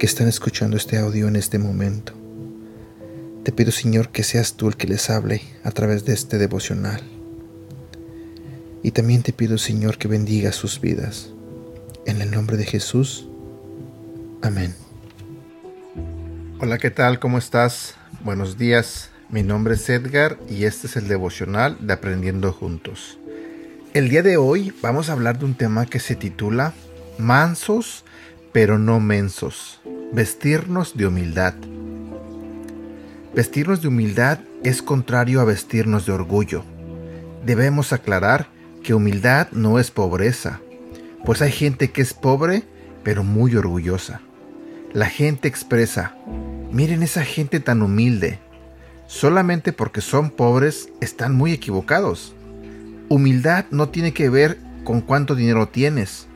que están escuchando este audio en este momento. Te pido, Señor, que seas tú el que les hable a través de este devocional. Y también te pido, Señor, que bendiga sus vidas. En el nombre de Jesús. Amén. Hola, ¿qué tal? ¿Cómo estás? Buenos días. Mi nombre es Edgar y este es el devocional de Aprendiendo Juntos. El día de hoy vamos a hablar de un tema que se titula Mansos pero no mensos. Vestirnos de humildad. Vestirnos de humildad es contrario a vestirnos de orgullo. Debemos aclarar que humildad no es pobreza, pues hay gente que es pobre pero muy orgullosa. La gente expresa, Miren esa gente tan humilde. Solamente porque son pobres están muy equivocados. Humildad no tiene que ver con cuánto dinero tienes.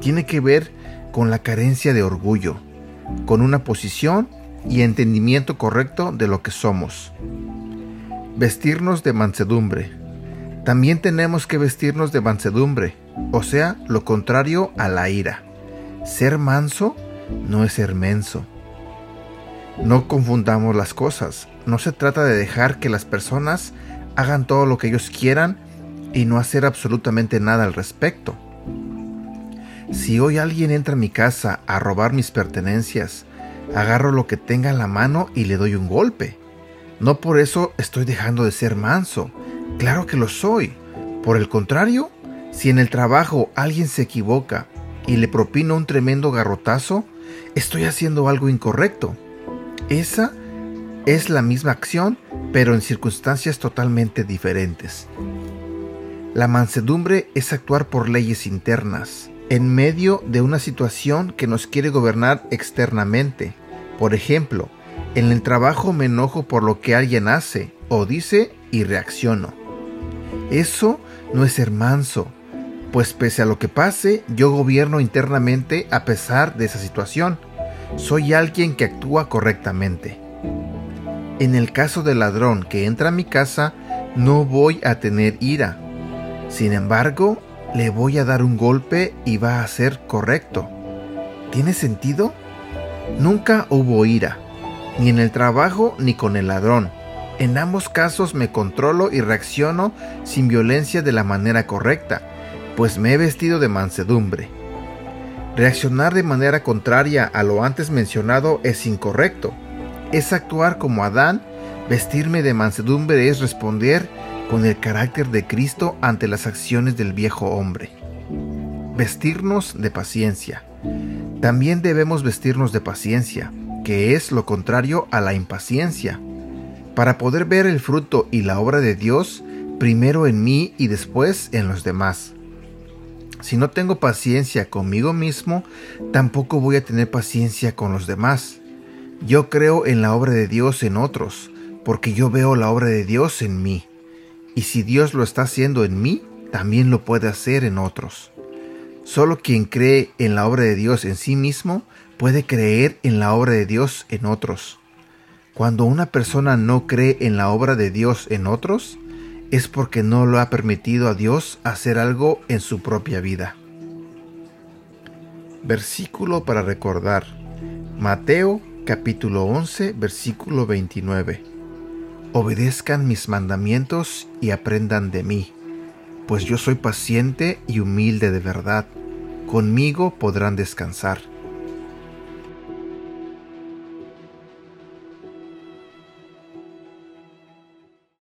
Tiene que ver con la carencia de orgullo, con una posición y entendimiento correcto de lo que somos. Vestirnos de mansedumbre. También tenemos que vestirnos de mansedumbre, o sea, lo contrario a la ira. Ser manso no es ser menso. No confundamos las cosas. No se trata de dejar que las personas hagan todo lo que ellos quieran y no hacer absolutamente nada al respecto. Si hoy alguien entra a mi casa a robar mis pertenencias, agarro lo que tenga en la mano y le doy un golpe. No por eso estoy dejando de ser manso. Claro que lo soy. Por el contrario, si en el trabajo alguien se equivoca y le propino un tremendo garrotazo, estoy haciendo algo incorrecto. Esa es la misma acción, pero en circunstancias totalmente diferentes. La mansedumbre es actuar por leyes internas, en medio de una situación que nos quiere gobernar externamente. Por ejemplo, en el trabajo me enojo por lo que alguien hace o dice y reacciono. Eso no es ser manso, pues pese a lo que pase, yo gobierno internamente a pesar de esa situación soy alguien que actúa correctamente. En el caso del ladrón que entra a mi casa, no voy a tener ira. Sin embargo, le voy a dar un golpe y va a ser correcto. ¿Tiene sentido? Nunca hubo ira, ni en el trabajo ni con el ladrón. En ambos casos me controlo y reacciono sin violencia de la manera correcta, pues me he vestido de mansedumbre. Reaccionar de manera contraria a lo antes mencionado es incorrecto. Es actuar como Adán, vestirme de mansedumbre es responder con el carácter de Cristo ante las acciones del viejo hombre. Vestirnos de paciencia. También debemos vestirnos de paciencia, que es lo contrario a la impaciencia. Para poder ver el fruto y la obra de Dios, primero en mí y después en los demás. Si no tengo paciencia conmigo mismo, tampoco voy a tener paciencia con los demás. Yo creo en la obra de Dios en otros, porque yo veo la obra de Dios en mí. Y si Dios lo está haciendo en mí, también lo puede hacer en otros. Solo quien cree en la obra de Dios en sí mismo puede creer en la obra de Dios en otros. Cuando una persona no cree en la obra de Dios en otros, es porque no lo ha permitido a Dios hacer algo en su propia vida. Versículo para recordar. Mateo capítulo 11 versículo 29. Obedezcan mis mandamientos y aprendan de mí, pues yo soy paciente y humilde de verdad. Conmigo podrán descansar